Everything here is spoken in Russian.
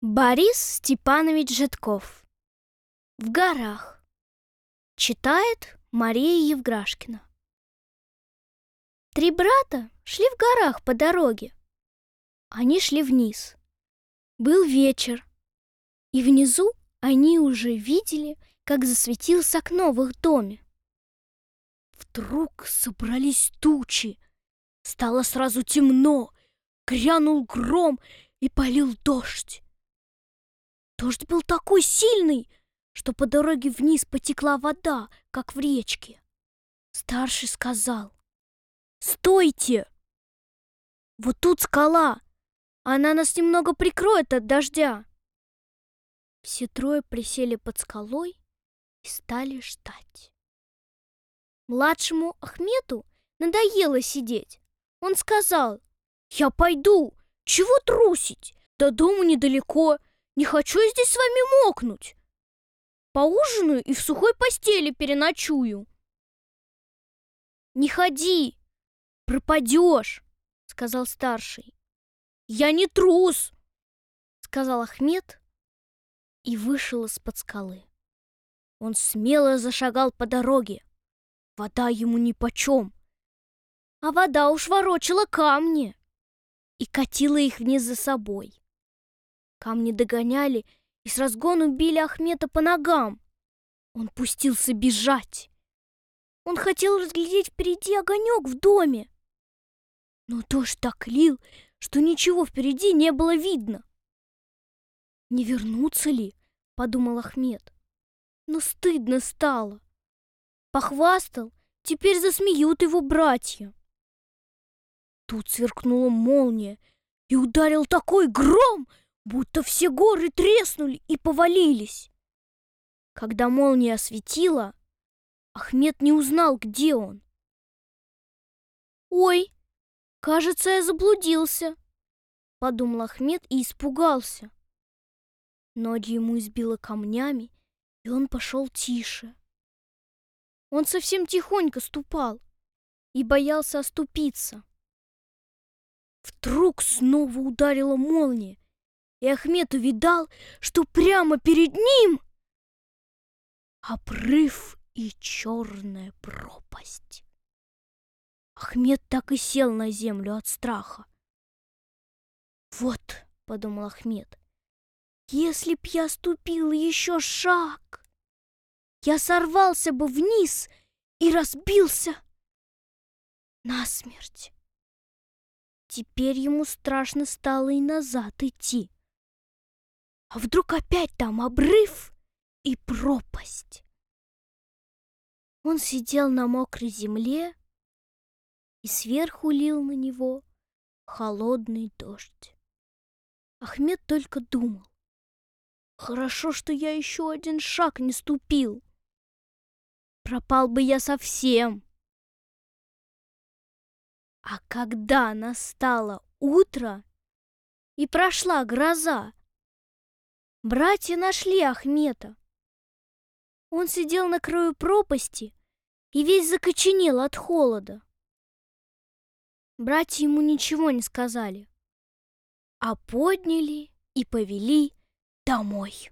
Борис Степанович Житков. В горах. Читает Мария Евграшкина. Три брата шли в горах по дороге. Они шли вниз. Был вечер, и внизу они уже видели, как засветился окно в их доме. Вдруг собрались тучи. Стало сразу темно, грянул гром и полил дождь. Дождь был такой сильный, что по дороге вниз потекла вода, как в речке. Старший сказал, «Стойте! Вот тут скала, она нас немного прикроет от дождя». Все трое присели под скалой и стали ждать. Младшему Ахмету надоело сидеть. Он сказал, «Я пойду, чего трусить? До дома недалеко, не хочу здесь с вами мокнуть. Поужинаю и в сухой постели переночую. Не ходи, пропадешь, сказал старший. Я не трус, сказал Ахмед и вышел из-под скалы. Он смело зашагал по дороге. Вода ему нипочем. А вода уж ворочала камни и катила их вниз за собой. Камни догоняли и с разгону били Ахмета по ногам. Он пустился бежать. Он хотел разглядеть впереди огонек в доме. Но дождь так лил, что ничего впереди не было видно. «Не вернуться ли?» — подумал Ахмед. Но стыдно стало. Похвастал, теперь засмеют его братья. Тут сверкнула молния и ударил такой гром, будто все горы треснули и повалились. Когда молния осветила, Ахмед не узнал, где он. «Ой, кажется, я заблудился», — подумал Ахмед и испугался. Ноги ему избило камнями, и он пошел тише. Он совсем тихонько ступал и боялся оступиться. Вдруг снова ударила молния, и Ахмед увидал, что прямо перед ним обрыв и черная пропасть. Ахмед так и сел на землю от страха. «Вот», — подумал Ахмед, — «если б я ступил еще шаг, я сорвался бы вниз и разбился насмерть». Теперь ему страшно стало и назад идти. А вдруг опять там обрыв и пропасть? Он сидел на мокрой земле, и сверху лил на него холодный дождь. Ахмед только думал. Хорошо, что я еще один шаг не ступил. Пропал бы я совсем. А когда настало утро и прошла гроза, Братья нашли Ахмета. Он сидел на краю пропасти и весь закоченел от холода. Братья ему ничего не сказали, а подняли и повели домой.